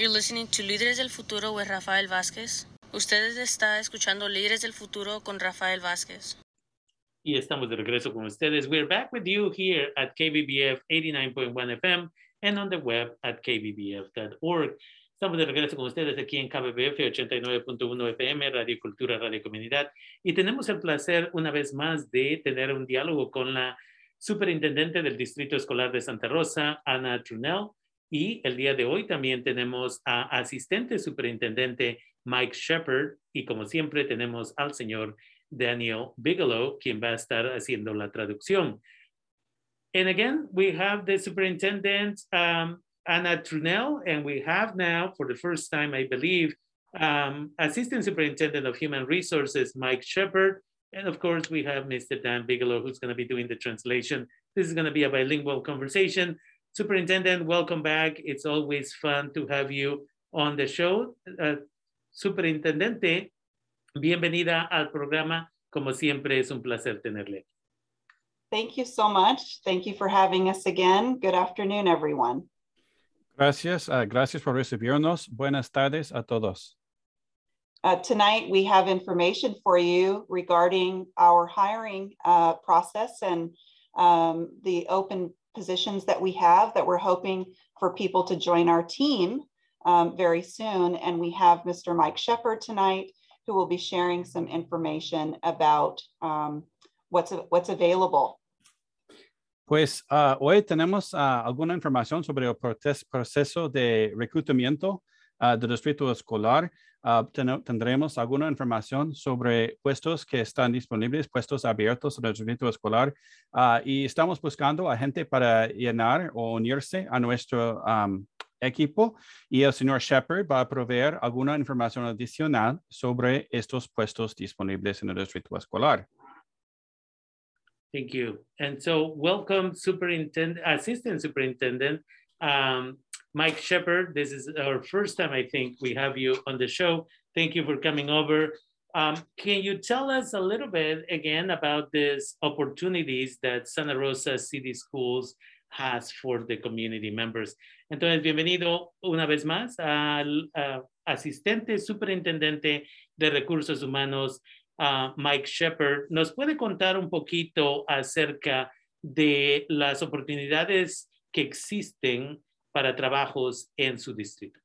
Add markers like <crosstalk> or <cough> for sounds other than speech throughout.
You're listening to Líderes del Futuro with Rafael Vázquez. Ustedes está escuchando Líderes del Futuro con Rafael Vázquez. Y estamos de regreso con ustedes. We're back with you here at KBBF 89.1 FM and on the web at kbbf.org. Estamos de regreso con ustedes aquí en KBBF 89.1 FM, Radio Cultura, Radio Comunidad. Y tenemos el placer una vez más de tener un diálogo con la superintendente del Distrito Escolar de Santa Rosa, Ana Trunell. Y el día de hoy también tenemos a asistente superintendente Mike Shepard. Y como siempre tenemos al señor Daniel Bigelow, quien va a estar haciendo la traducción. And again, we have the superintendent, um, Anna Trunell, and we have now, for the first time, I believe, um, Assistant Superintendent of Human Resources, Mike Shepard. And of course, we have Mr. Dan Bigelow, who's going to be doing the translation. This is going to be a bilingual conversation. Superintendent, welcome back. It's always fun to have you on the show. Uh, Superintendente, bienvenida al programa. Como siempre, es un placer tenerle. Thank you so much. Thank you for having us again. Good afternoon, everyone. Gracias, uh, gracias por recibirnos. Buenas tardes a todos. Uh, tonight, we have information for you regarding our hiring uh, process and um, the open positions that we have that we're hoping for people to join our team um, very soon. And we have Mr. Mike Shepard tonight, who will be sharing some information about um, what's, what's available. Pues uh, hoy tenemos uh, alguna información sobre el proceso de reclutamiento uh, del distrito escolar. Ten tendremos alguna información sobre puestos que están disponibles, puestos abiertos en el distrito escolar. y estamos buscando a gente para llenar o unirse a nuestro equipo. Y el señor Shepard va a proveer alguna información adicional sobre estos puestos disponibles en el distrito escolar. Thank you. And so welcome Superintendent, Assistant Superintendent, um, Mike Shepard. This is our first time, I think, we have you on the show. Thank you for coming over. Um, can you tell us a little bit again about these opportunities that Santa Rosa City Schools has for the community members? Entonces, bienvenido una vez más al uh, asistente superintendente de recursos humanos uh, Mike Shepard, ¿nos puede contar un poquito acerca de las oportunidades que existen para trabajos en su distrito?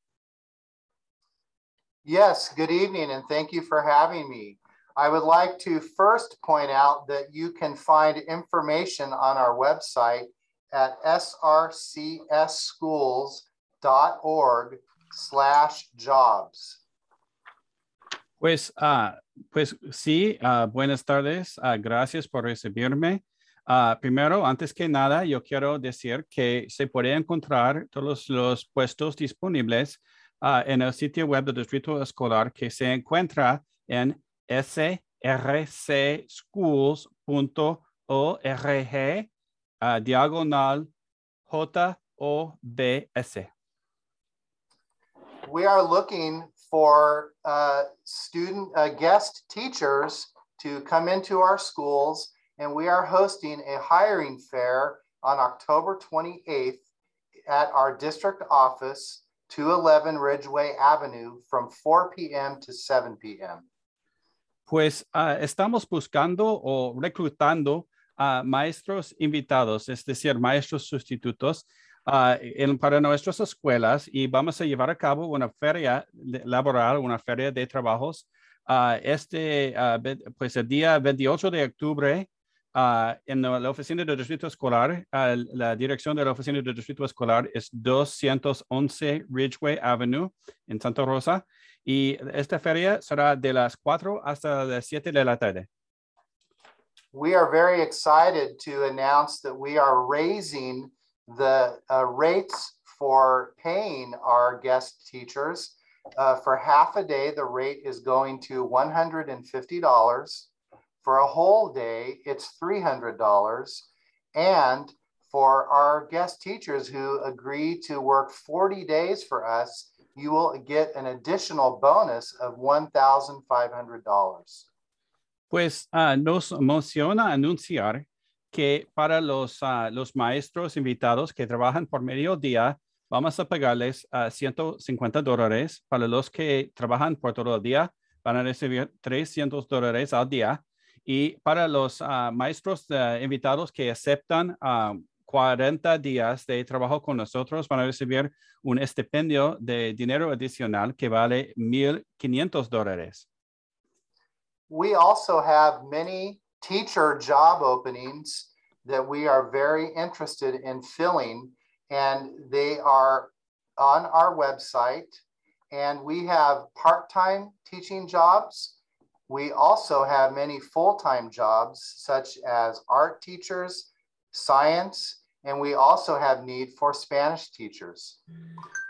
Yes, good evening and thank you for having me. I would like to first point out that you can find information on our website at srcsschools.org slash jobs. Pues, uh, pues sí, uh, buenas tardes. Uh, gracias por recibirme. Primero, antes que nada, yo quiero decir que se puede encontrar todos los puestos disponibles en el sitio web del Distrito Escolar que se encuentra en srcschools.org diagonal J-O-B-S. We are looking for uh, student uh, guest teachers to come into our schools. And we are hosting a hiring fair on October 28th at our district office, 211 Ridgeway Avenue from 4 p.m. to 7 p.m. Pues uh, estamos buscando o reclutando a maestros invitados, es decir, maestros sustitutos uh, en, para nuestras escuelas y vamos a llevar a cabo una feria laboral, una feria de trabajos. Uh, este, uh, pues el día 28 de octubre, en la oficina del distrito escolar, la dirección de la oficina del distrito escolar es 211 Ridgeway Avenue en Santa Rosa. Y esta feria será de las 4 hasta las 7 de la tarde. We are very excited to announce that we are raising the uh, rates for paying our guest teachers. Uh, for half a day, the rate is going to $150. For a whole day, it's $300. And for our guest teachers who agree to work 40 days for us, you will get an additional bonus of $1,500. Pues uh, nos emociona anunciar que para los, uh, los maestros invitados que trabajan por mediodía, vamos a pagarles a 150 dólares. Para los que trabajan por todo el día, van a recibir 300 dólares al día. Y para los ah, maestros eh, invitados que aceptan 40 ah, días de trabajo con nosotros, van a recibir un estipendio de dinero adicional que vale 1,500 dólares. We also have many teacher job openings that we are very interested in filling, and they are on our website. And we have part time teaching jobs. We also have many full time jobs, such as art teachers, science, and we also have need for Spanish teachers.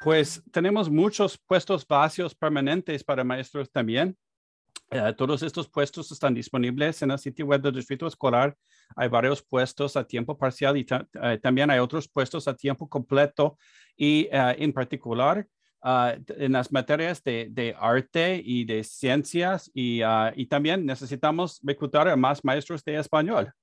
Pues tenemos muchos puestos vacíos permanentes para maestros también. Uh, todos estos puestos están disponibles en el sitio web del Distrito Escolar. Hay varios puestos a tiempo parcial y ta uh, también hay otros puestos a tiempo completo y uh, en particular en las materias de, de, arte y de ciencias y, y también necesitamos reclutar a más maestros de español.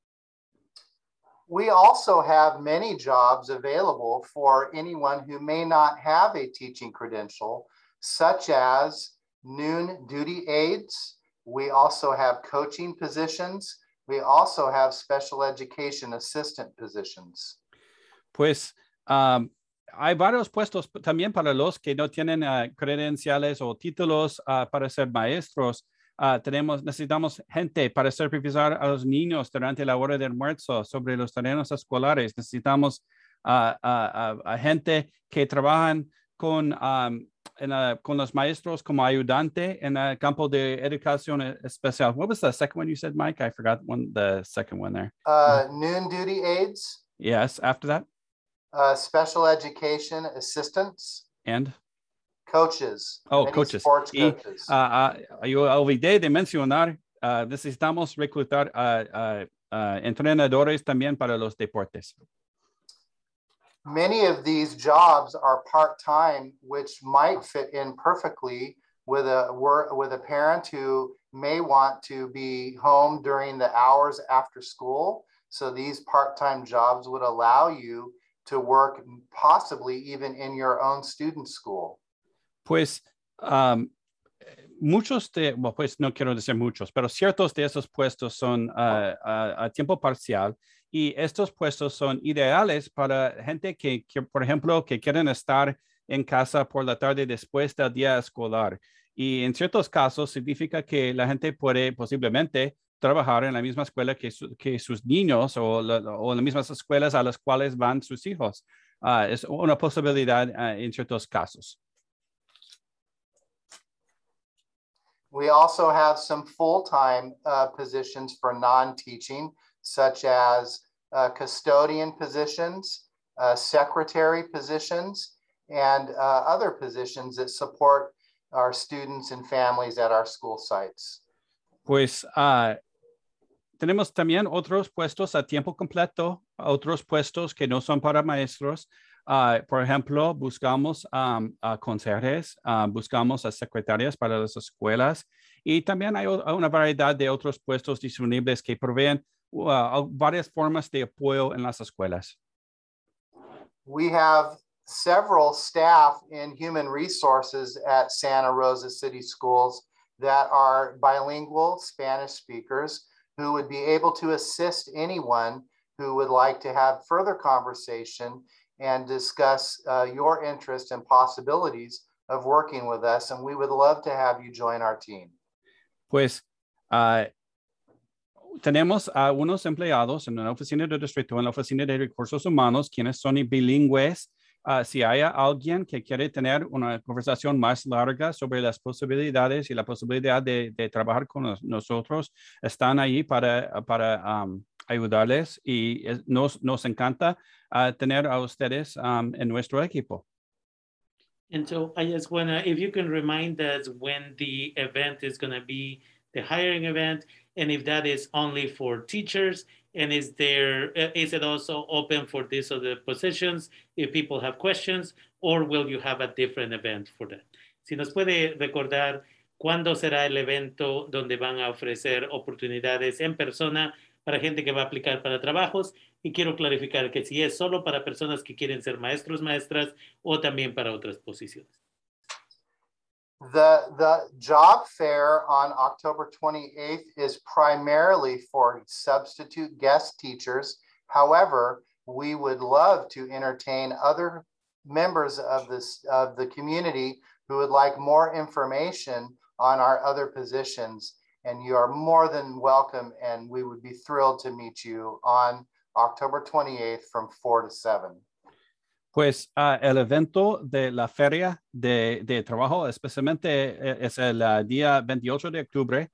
We also have many jobs available for anyone who may not have a teaching credential, such as noon duty aides. We also have coaching positions. We also have special education assistant positions. Pues um, hay varios puestos también para los que no tienen uh, credenciales o títulos uh, para ser maestros. Uh, tenemos, necesitamos gente para supervisar a los niños durante la hora del almuerzo sobre los terrenos escolares. Necesitamos a gente que trabajan con um, con los maestros como ayudante en el campo de educación especial. What was the second one you said, Mike? I forgot one, the second one there. Uh, noon duty aides. Yes, after that? Uh, special education assistants. And? Coaches. Oh, coaches. Sports y, coaches. Uh, uh, yo olvidé de mencionar, uh, necesitamos reclutar uh, uh, entrenadores también para los deportes. many of these jobs are part-time, which might fit in perfectly with a with a parent who may want to be home during the hours after school. So these part-time jobs would allow you to work possibly even in your own student school. Pues um, muchos de, well, pues no quiero decir muchos, pero ciertos de esos puestos son uh, a tiempo parcial Y estos puestos son ideales para gente que, que, por ejemplo, que quieren estar en casa por la tarde después del día escolar. Y en ciertos casos significa que la gente puede posiblemente trabajar en la misma escuela que, su, que sus niños o, la, o, las mismas escuelas a las cuales van sus hijos. Uh, es una posibilidad uh, en ciertos casos. We also have some full-time uh, positions for non-teaching. such as uh, custodian positions, uh, secretary positions, and uh, other positions that support our students and families at our school sites. Pues uh, tenemos también otros puestos a tiempo completo, otros puestos que no son para maestros. Uh, por ejemplo, buscamos um, a conserjes, uh, buscamos a secretarias para las escuelas y también hay una variedad de otros puestos disponibles que proveen uh, varias formas de apoyo en las escuelas. We have several staff in human resources at Santa Rosa City Schools that are bilingual Spanish speakers who would be able to assist anyone who would like to have further conversation and discuss uh, your interest and possibilities of working with us. And we would love to have you join our team. Pues uh, tenemos a unos empleados en la oficina de distrito, en la oficina de recursos humanos, quienes son bilingües. Uh, si hay alguien que quiere tener una conversación más larga sobre las posibilidades y la posibilidad de, trabajar con nos, nosotros, están ahí para, para um, ayudarles y nos, nos encanta uh, tener a ustedes en nuestro equipo. And so I just want to, if you can remind us when the event is going to be, the hiring event, and if that is only for teachers and is there uh, is it also open for these other positions if people have questions or will you have a different event for that si nos puede recordar cuándo será el evento donde van a ofrecer oportunidades en persona para gente que va a aplicar para trabajos y quiero clarificar que si es solo para personas que quieren ser maestros, maestras o también para otras posiciones. The, the job fair on October 28th is primarily for substitute guest teachers. However, we would love to entertain other members of this of the community who would like more information on our other positions and you are more than welcome and we would be thrilled to meet you on October 28th from 4 to 7. Pues uh, el evento de la feria de, de trabajo, especialmente eh, es el uh, día 28 de octubre,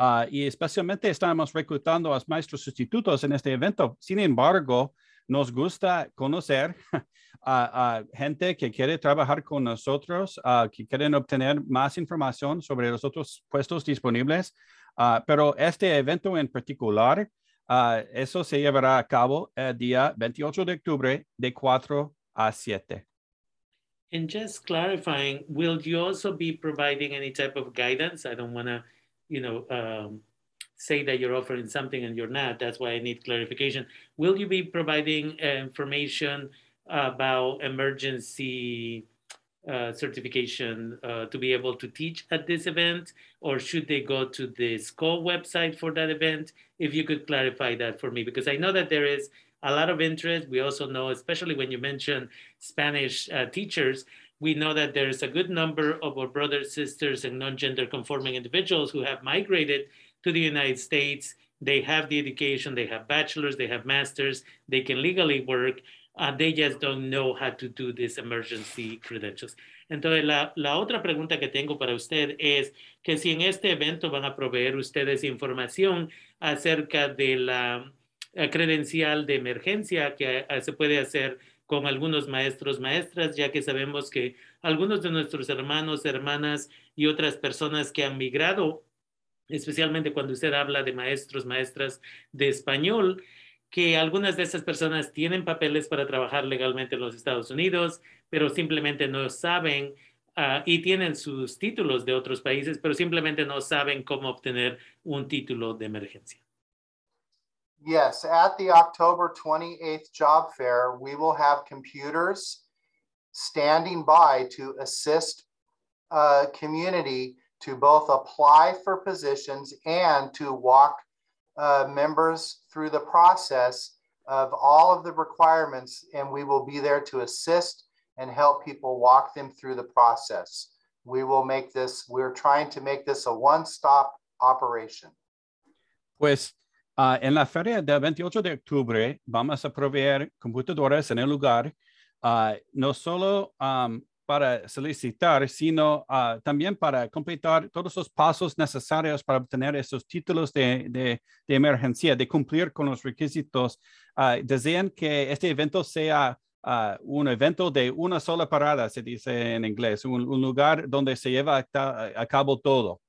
uh, y especialmente estamos reclutando a maestros sustitutos en este evento. Sin embargo, nos gusta conocer <laughs> a, a gente que quiere trabajar con nosotros, que quieren obtener más información sobre los otros puestos disponibles. pero este evento en particular, eso se llevará a cabo el día 28 de octubre de 4 a 7. And just clarifying, will you also be providing any type of guidance? I don't want to, you know, um, say that you're offering something and you're not. That's why I need clarification. Will you be providing uh, information about emergency uh, certification uh, to be able to teach at this event, or should they go to the school website for that event? If you could clarify that for me, because I know that there is a lot of interest. We also know, especially when you mention Spanish uh, teachers, we know that there's a good number of our brothers, sisters, and non-gender conforming individuals who have migrated to the United States. They have the education, they have bachelors, they have masters, they can legally work. Uh, they just don't know how to do these emergency credentials. Entonces, la, la, otra pregunta que tengo para usted es que si en este evento van a proveer ustedes información acerca de la credencial de emergencia que eh, se puede hacer con algunos maestros, maestras, ya que sabemos que algunos de nuestros hermanos, hermanas y otras personas que han migrado, especialmente cuando usted habla de maestros, maestras de español, que algunas de esas personas tienen papeles para trabajar legalmente en los Estados Unidos, pero simplemente no saben uh, y tienen sus títulos de otros países, pero simplemente no saben cómo obtener un título de emergencia. Yes, at the October 28th job fair, we will have computers standing by to assist uh, community to both apply for positions and to walk uh, members through the process of all of the requirements. And we will be there to assist and help people walk them through the process. We will make this, we're trying to make this a one-stop operation. Pues Uh, en la feria del 28 de octubre vamos a proveer computadoras en el lugar, uh, no solo um, para solicitar, sino uh, también para completar todos los pasos necesarios para obtener esos títulos de, de, emergencia, de cumplir con los requisitos. desean que este evento sea un evento de una sola parada, se dice en inglés, un, un lugar donde se lleva a cabo todo.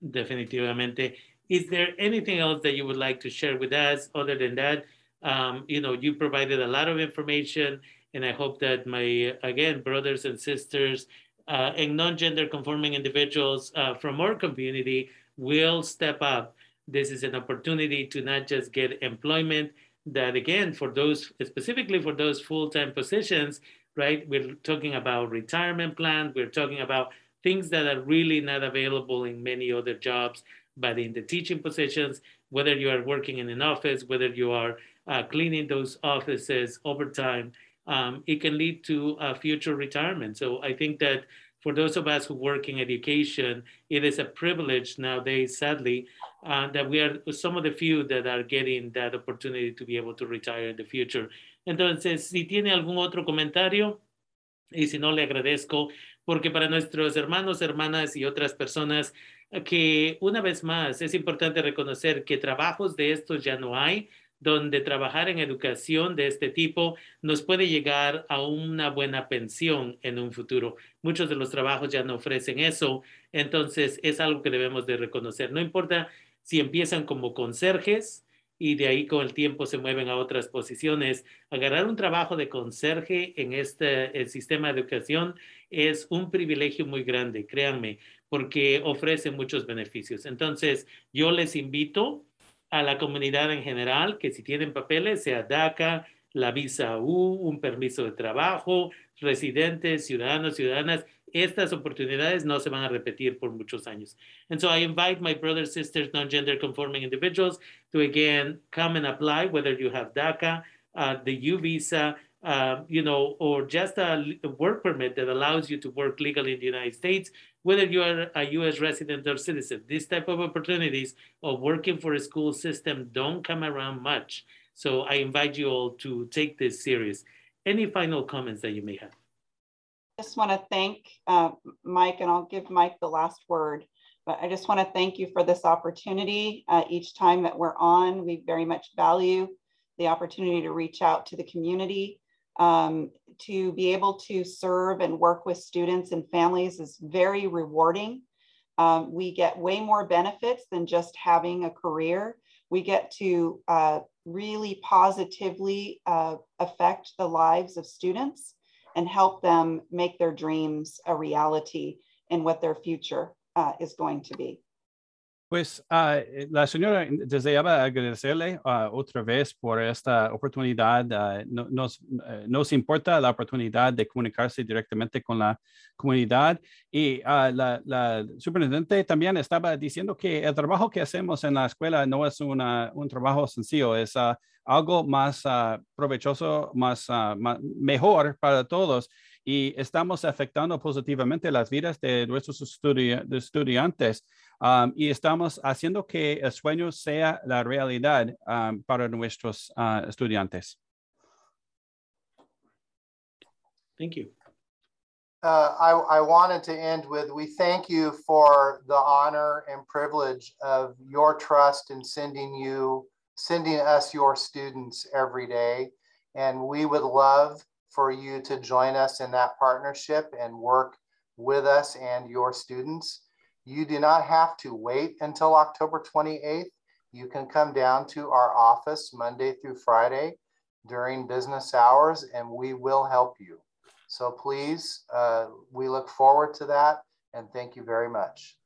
Definitivamente. Is there anything else that you would like to share with us other than that? Um, you know, you provided a lot of information, and I hope that my, again, brothers and sisters uh, and non-gender conforming individuals uh, from our community will step up. This is an opportunity to not just get employment, that again, for those, specifically for those full-time positions, right? We're talking about retirement plans. We're talking about things that are really not available in many other jobs but in the teaching positions, whether you are working in an office, whether you are uh, cleaning those offices over time, um, it can lead to a future retirement. So I think that for those of us who work in education, it is a privilege nowadays, sadly, uh, that we are some of the few that are getting that opportunity to be able to retire in the future. Entonces, si tiene algún otro comentario, y si no, le agradezco, porque para nuestros hermanos, hermanas y otras personas que una vez más es importante reconocer que trabajos de estos ya no hay, donde trabajar en educación de este tipo nos puede llegar a una buena pensión en un futuro. Muchos de los trabajos ya no ofrecen eso, entonces es algo que debemos de reconocer. No importa si empiezan como conserjes y de ahí con el tiempo se mueven a otras posiciones. Agarrar un trabajo de conserje en este el sistema de educación es un privilegio muy grande, créanme porque ofrece muchos beneficios. Entonces, yo les invito a la comunidad en general que si tienen papeles, sea DACA, la visa U, un permiso de trabajo, residentes, ciudadanos, ciudadanas, estas oportunidades no se van a repetir por muchos años. And so I invite my brothers, sisters, non-gender conforming individuals to again come and apply, whether you have DACA, uh, the U visa, uh, you know, or just a, a work permit that allows you to work legally in the United States, whether you are a U.S. resident or citizen. These type of opportunities of working for a school system don't come around much. So I invite you all to take this serious. Any final comments that you may have? just want to thank uh, Mike, and I'll give Mike the last word. But I just want to thank you for this opportunity. Uh, each time that we're on, we very much value the opportunity to reach out to the community. Um, to be able to serve and work with students and families is very rewarding. Um, we get way more benefits than just having a career. We get to uh, really positively uh, affect the lives of students and help them make their dreams a reality in what their future uh, is going to be. Pues uh, la señora deseaba agradecerle uh, otra vez por esta oportunidad. No, nos, nos, importa la oportunidad de comunicarse directamente con la comunidad y la, la, superintendente también estaba diciendo que el trabajo que hacemos en la escuela no es una, un trabajo sencillo, es algo más provechoso, más, más mejor para todos y estamos afectando positivamente las vidas de nuestros estudi estudiantes um, y estamos haciendo que el sueño sea la realidad um, para nuestros uh, estudiantes. Thank you. Uh, I, I wanted to end with we thank you for the honor and privilege of your trust in sending you sending us your students every day and we would love for you to join us in that partnership and work with us and your students. You do not have to wait until October 28th. You can come down to our office Monday through Friday during business hours and we will help you. So please, uh, we look forward to that and thank you very much.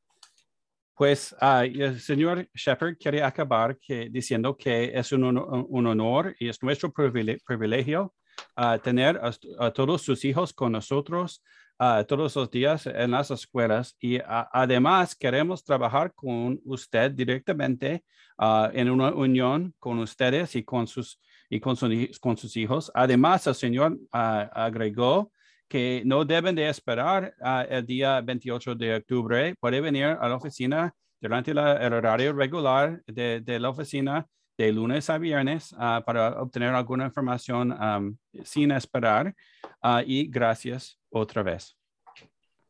Pues uh, el señor Shepard quiere acabar que, diciendo que es un, un honor y es nuestro privilegio uh, tener a, a, todos sus hijos con nosotros uh, todos los días en las escuelas y además queremos trabajar con usted directamente uh, en una unión con ustedes y con sus, y con, su, con sus hijos. Además, el Señor agregó que no deben de esperar el día 28 de octubre. Puede venir a la oficina durante el horario regular de, la oficina de lunes a viernes para obtener alguna información sin esperar. Uh, y gracias otra vez.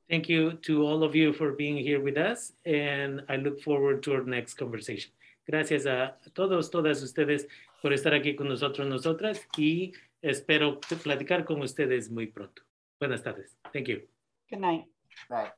Thank you to all of you for being here with us, and I look forward to our next conversation. Gracias a todos, todas ustedes por estar aquí con nosotros, nosotras, y espero platicar con ustedes muy pronto. Buenas tardes. Thank you. Good night. Night.